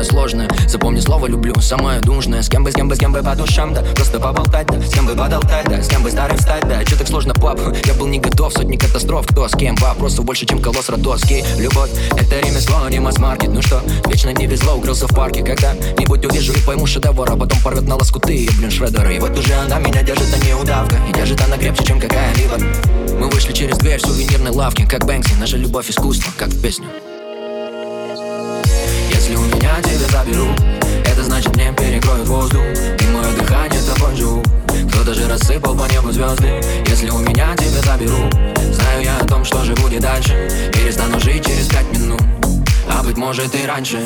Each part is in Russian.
самое сложное. Запомни слово люблю, самое нужное. С кем бы, с кем бы, с кем бы по душам, да. Просто поболтать, да. С кем бы подолтать, да. С кем бы старым стать, да. Че так сложно, пап? Я был не готов, сотни катастроф. Кто с кем? Вопросов больше, чем колосс родоски Любовь, это ремесло, не масс-маркет Ну что, вечно не везло, укрылся в парке. Когда-нибудь увижу и пойму шедевр А потом порвет на лоскуты, блин, шредеры. И вот уже она меня держит, а не удавка. И держит она крепче, чем какая-либо. Мы вышли через дверь сувенирной лавки Как Бэнкси, наша любовь искусство, как в песню Если у меня тебя заберут Это значит мне перекроют воздух И мое дыхание тобой живу кто-то же рассыпал по небу звезды Если у меня тебя заберут Знаю я о том, что же будет дальше Перестану жить через пять минут. А быть может и раньше.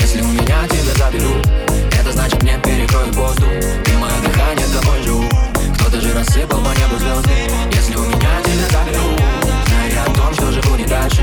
Если у меня тебя заберут Это значит мне перекроют воздух И мое дыхание тобой живу Кто-то же рассыпал по небу звезды Если у меня тебя заберут Знаю я о том, что же будет дальше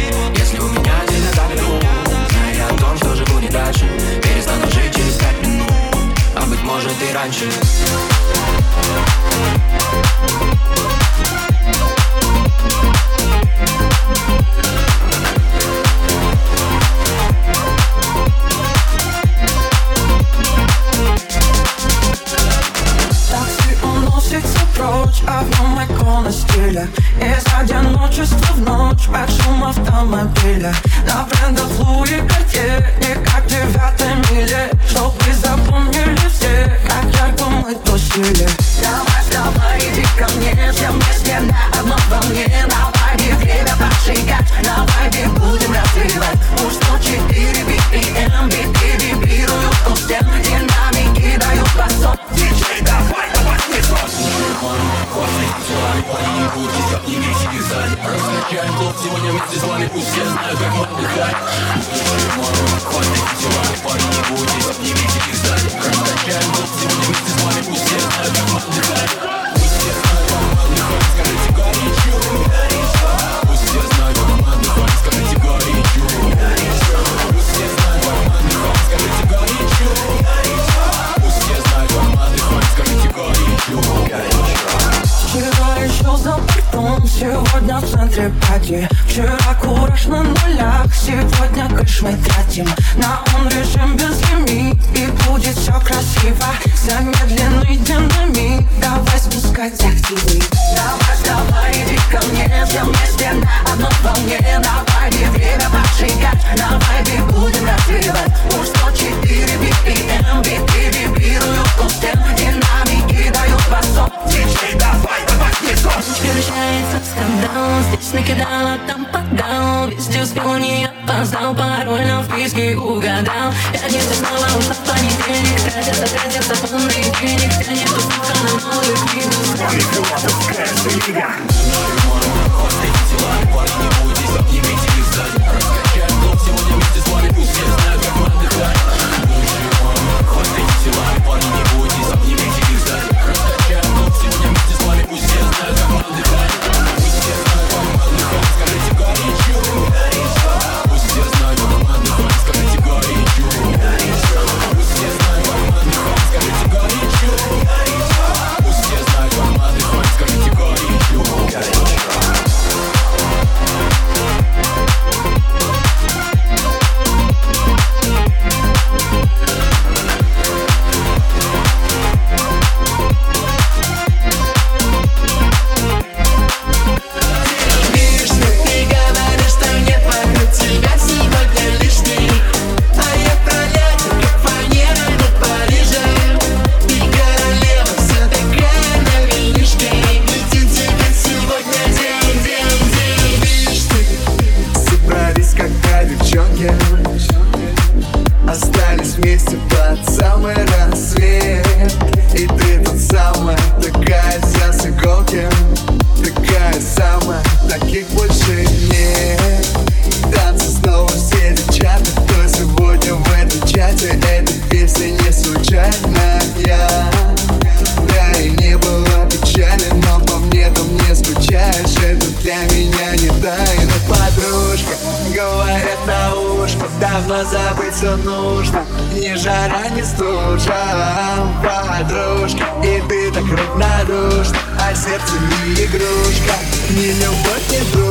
раньше Пароль на вписке угадал. Пятница снова ушла в понедельник Тратится, тратится полный денег Тянет успеха на новую книгу Парни, не бойтесь, обнимите их сзади сегодня вместе с вами Пусть все знают, как мы отдыхаем Хватайте тела, парни, не бойтесь, обнимите их сзади сегодня вместе с вами Пусть все знают, мы все знают, как мы отдыхаем Скажите Скажите горячо Не игрушка. Ни любовь, ни дружба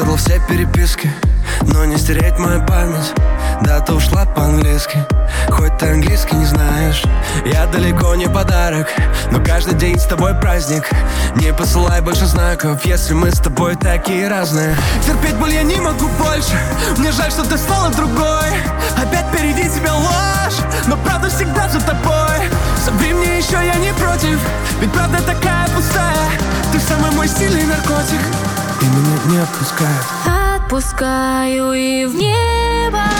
Стерл все переписки Но не стереть мою память. Да, ты ушла по-английски Хоть ты английский не знаешь. Я далеко не подарок Но каждый день с тобой праздник. Не посылай больше знаков Если мы с тобой такие разные. Терпеть боль я не могу больше Мне жаль, что ты стала другой. Опять впереди тебя ложь Но правда всегда за тобой. Собери мне еще, я не против Ведь правда такая пустая. Ты самый мой сильный наркотик. И меня не отпускает Отпускаю и в небо.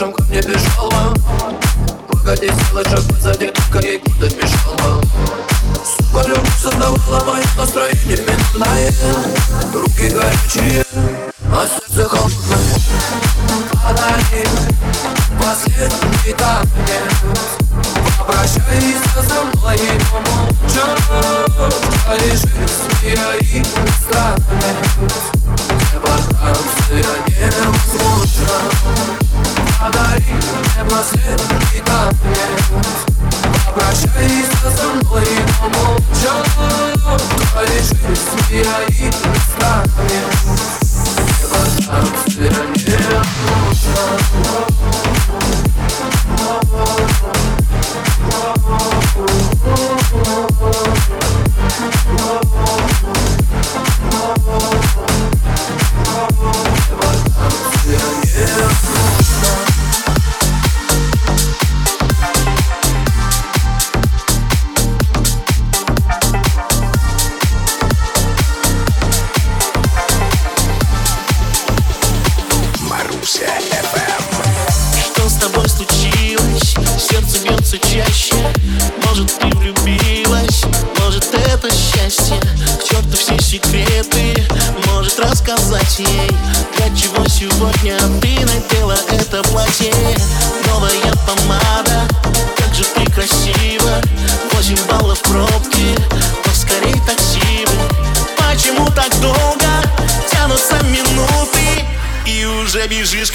слышим, как мне бежала. Погоди, слышим, позади только ей куда мешала Сука, любовь создавала мое настроение минутное Руки горячие, а сердце холодное. Подари последний танец Прощайся со мной, но молча Лежит и страны Эвакуация невозможна Подари мне последний танец. камни Прощайся со мной, но молча Лежит и страны Эвакуация невозможна Oh, oh, oh. Bye.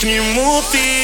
move it.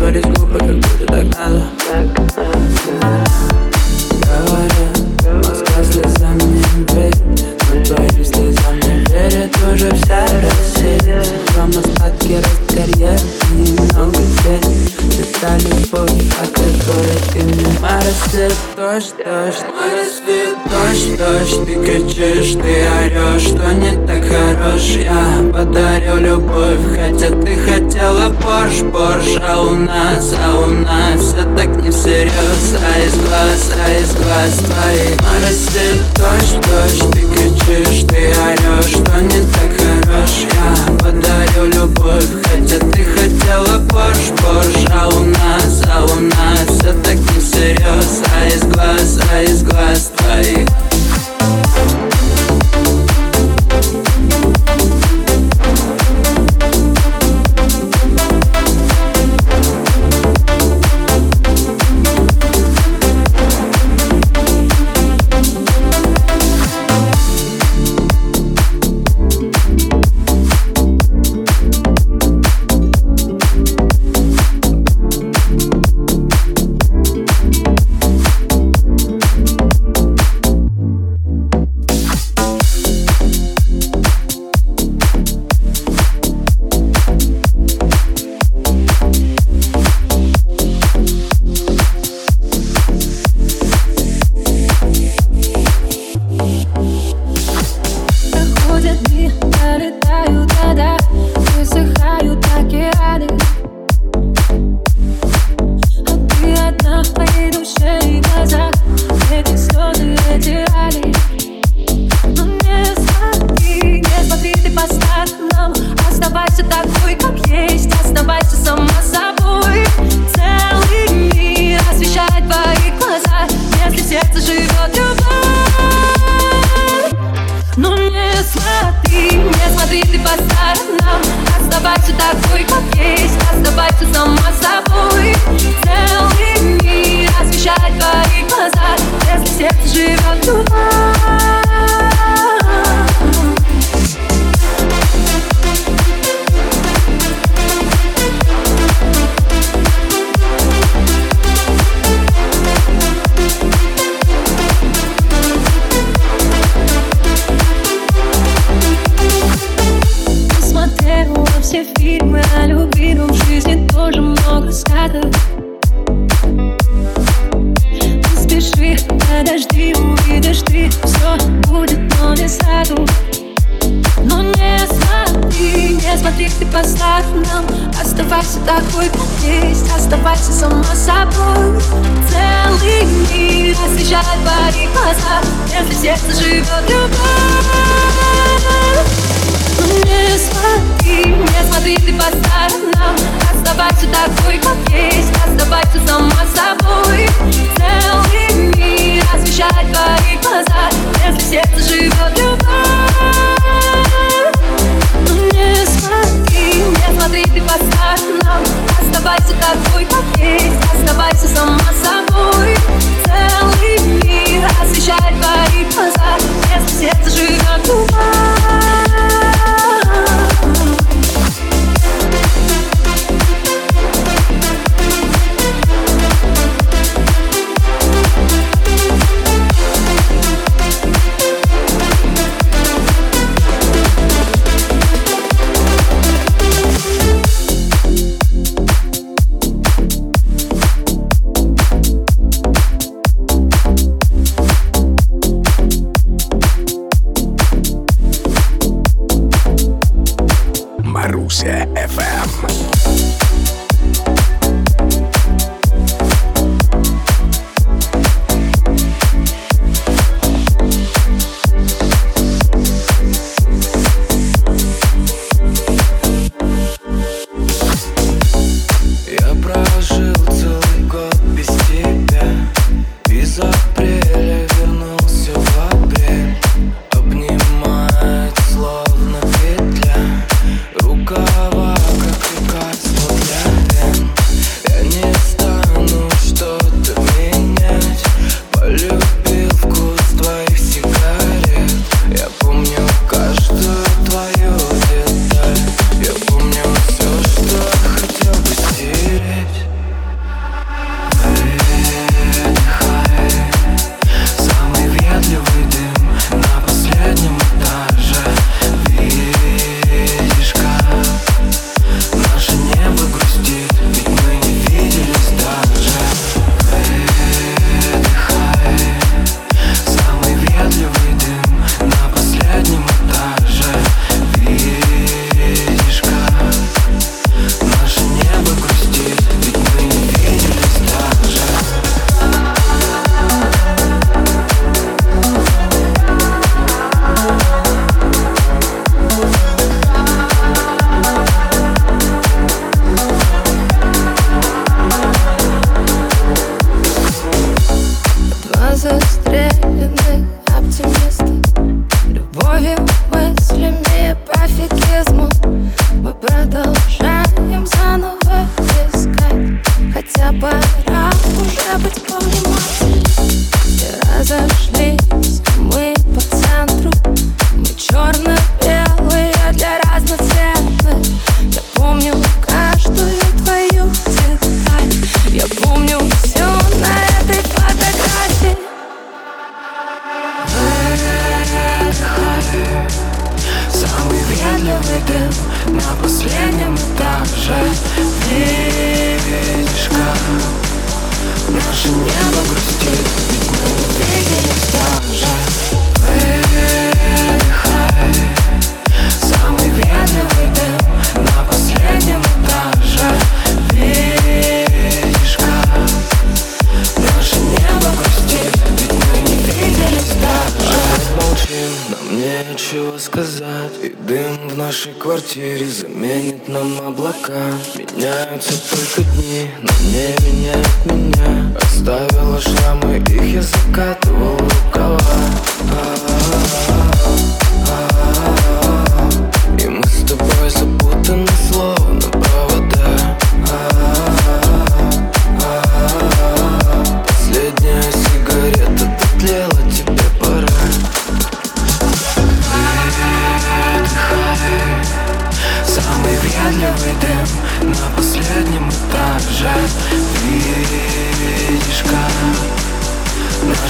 Говоришь глупо, как будто так надо. Говорят, Москва слезам не верит. Но твоим слезам вся Россия. Вам остатки рост карьер немного тень Это любовь, а о которой ты мне моросит. Дождь, дождь, Дождь, дождь, ты кричишь, ты орешь, что не дрожь Я подарю любовь Хотя ты хотела Порш, Порш А у нас, а у нас Все так не всерьез. А из глаз, а из глаз твоих Но растет дождь, дождь Ты кричишь, ты орешь Что не так хорош. Я подарю любовь Хотя ты хотела Порш, Порш А у нас, а у нас Все так не всерьез. А из глаз, а из глаз твоих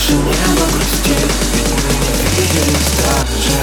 наше небо грустит Ведь мы не виделись так же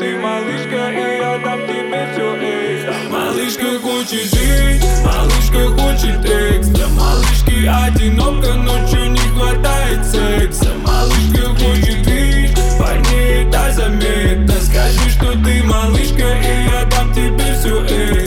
ты малышка, и я дам тебе все, эй Малышка хочет жить, малышка хочет экс Для малышки одиноко, ночью не хватает секса Малышка хочет вещь, парней это заметно. Скажи, что ты малышка, и я дам тебе все, эй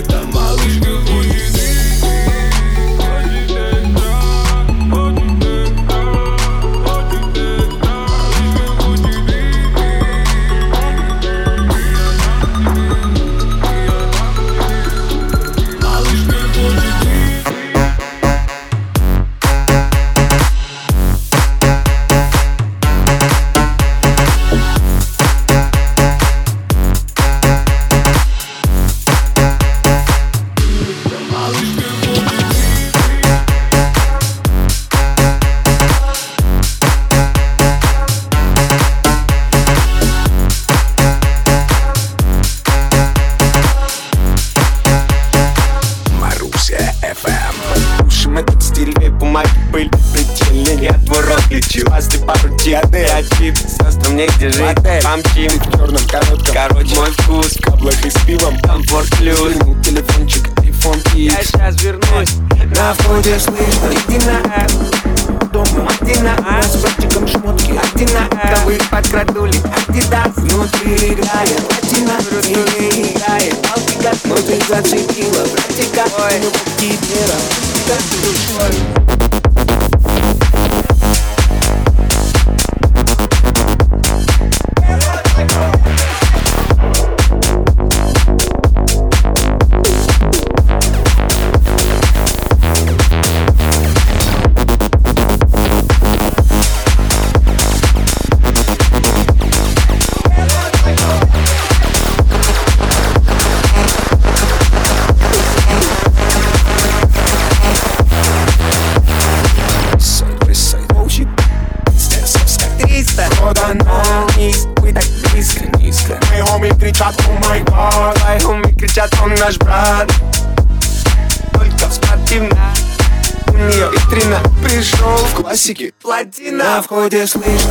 платина На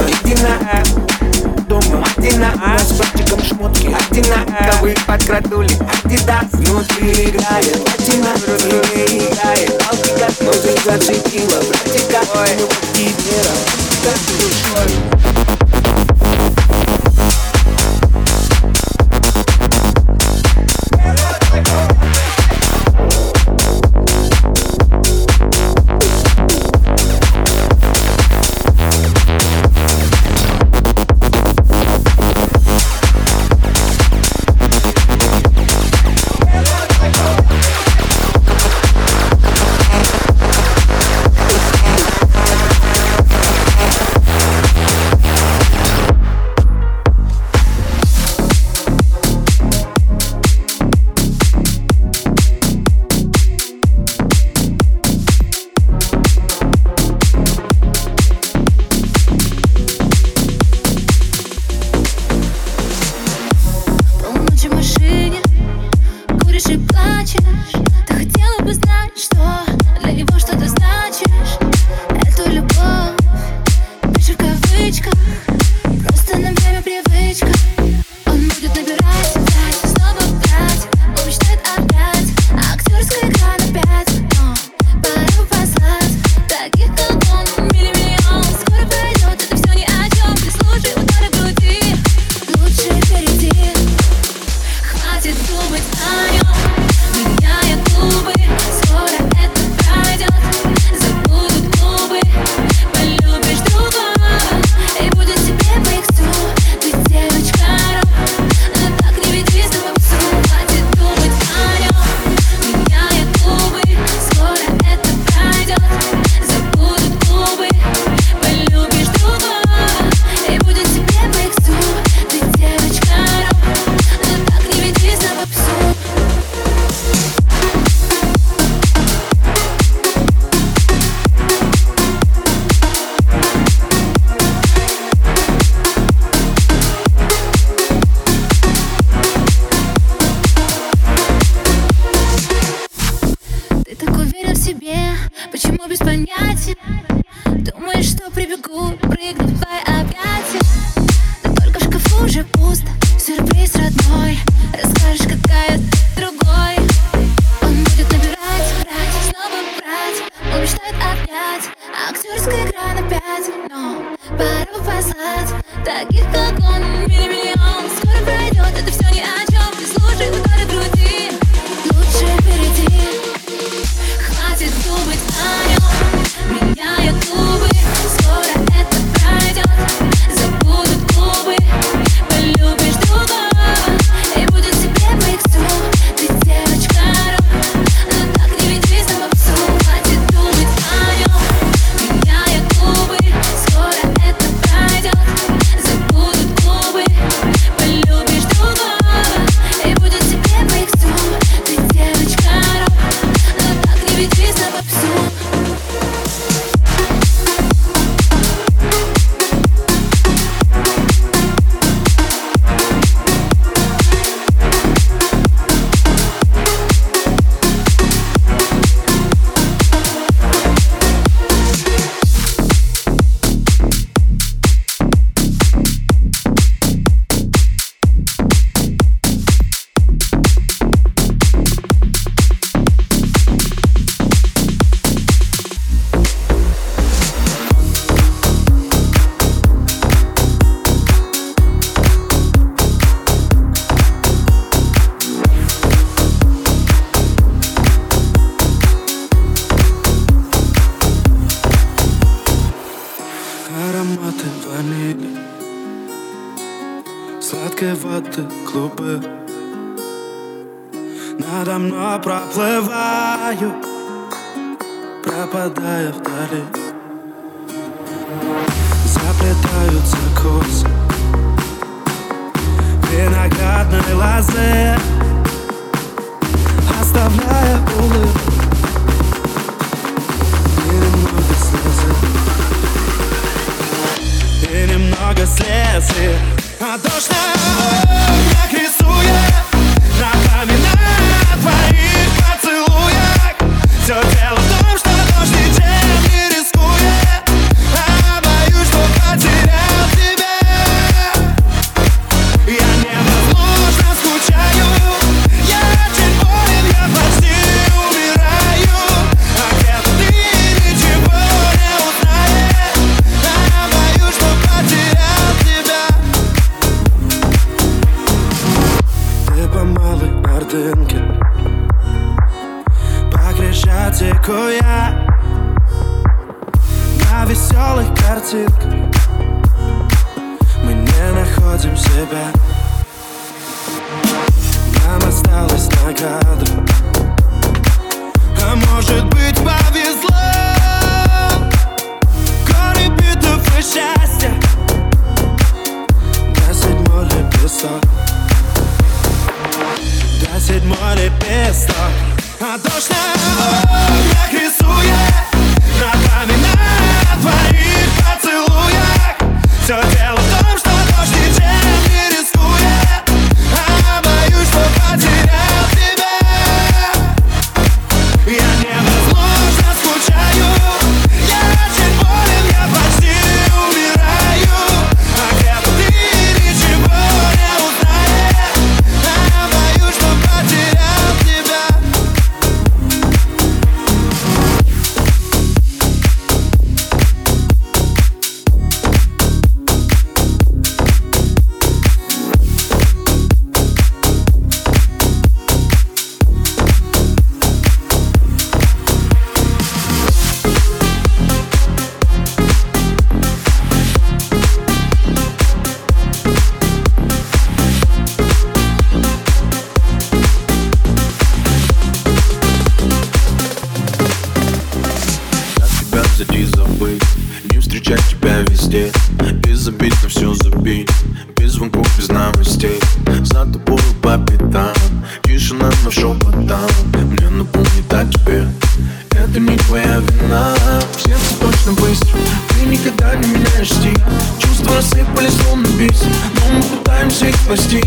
песен Но мы пытаемся их спасти.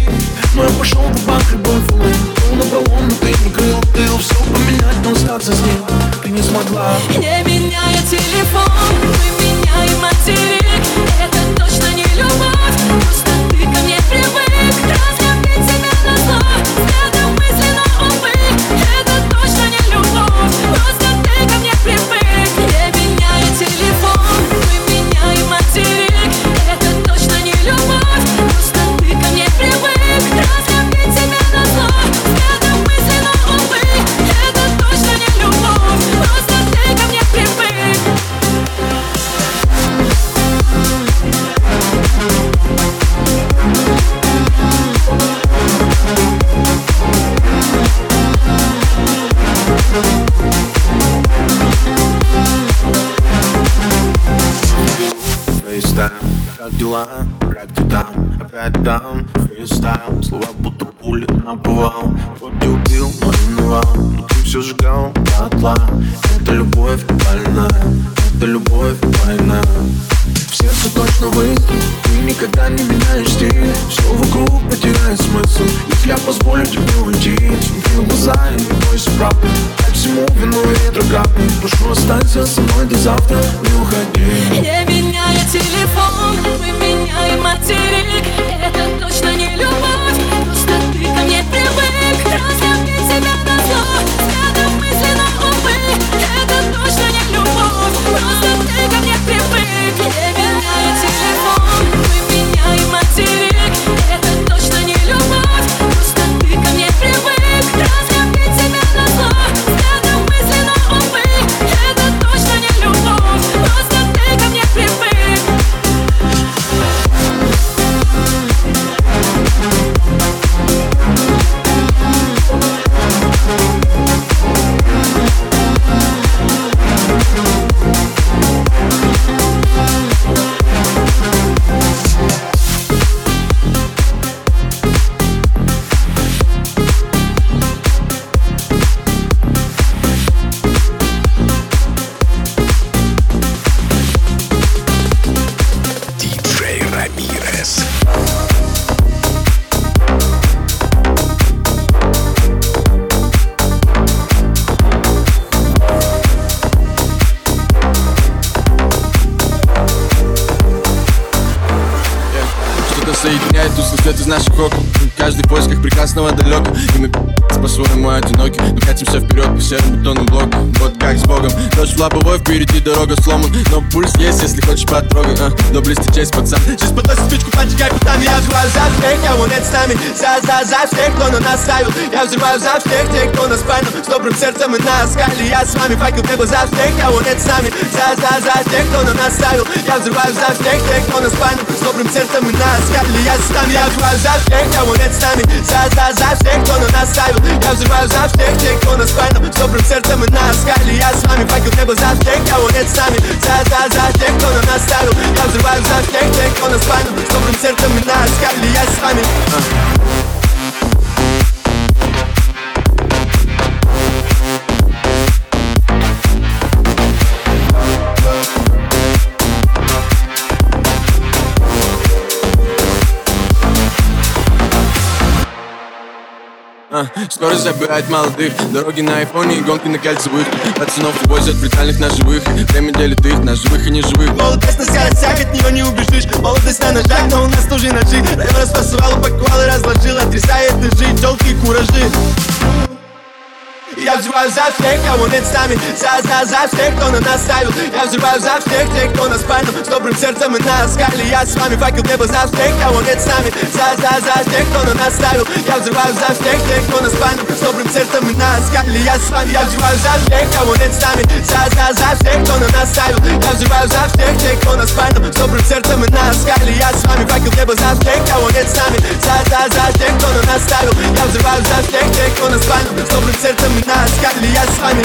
Но я пошел в банк бак любой волны Был напролом, но ты не крыл Ты все поменять, но остаться с ним Ты не смогла. Не меняя телефон. Друга, прошу, останься со мной до завтра, не уходи. Не меняй телефон, мы меняем материк. Это точно не любовь. Прекрасного далеко И мы по-своему одиноки. Но катимся вперед по серым бетонным блокам. Вот как с Богом. Дождь в лобовой, впереди дорога сломан. Но пульс есть, если хочешь потрогай а, Доблести честь, пацан. Жизнь подносит спичку, поджигай путами. Я взрываю за всех, кого нет с нами. За, за, за всех, кто на нас ставил. Я взрываю за всех тех, кто нас пальнул С добрым сердцем и на скале Я с вами факел небо за всех, кого нет с нами. За, за, за тех, кто на нас ставил Я взрываю за всех тех, кто нас пальнул С добрым сердцем и на скале Я с нами, я взрываю за всех, кого нет с нами За, за, за всех, кто на нас ставил Я взрываю за всех тех, кто нас пальнул С добрым сердцем и на скале Я с вами факел в небо за всех, кого нет с нами За, за, за тех, кто на нас ставил Я взрываю за всех тех, кто нас пальнул С добрым сердцем и на скале Я с вами А, скорость забирает молодых. Дороги на айфоне и гонки на кольцевых. Пацанов увозят в брутальных ножевых Время делит их на живых и неживых. Молодость на скоростях, от нее не убежишь. Молодость на ножах, но у нас тоже ножи. Район расфасовал, упаковал и разложил Отрезая этажи, телки и куражи я взрываю за всех, кого нет с нами За, за, за всех, кто на нас ставил Я взрываю за всех тех, кто нас пальнул С добрым сердцем и на скале Я с вами факел небо за всех, кого нет с нами За, за, за тех, кто на нас ставил Я взрываю за всех тех, кто нас пальнул С добрым сердцем и на скале Я с вами, я взрываю за всех, кого нет с нами За, за, за всех, кто на нас ставил Я взрываю за всех тех, кто нас пальнул С добрым сердцем и на скале Я с вами факел небо за всех, кого нет с нами За, за, за тех, кто на нас ставил Я взрываю за всех тех, кто нас пальнул С добрым сердцем и на скале Я с вами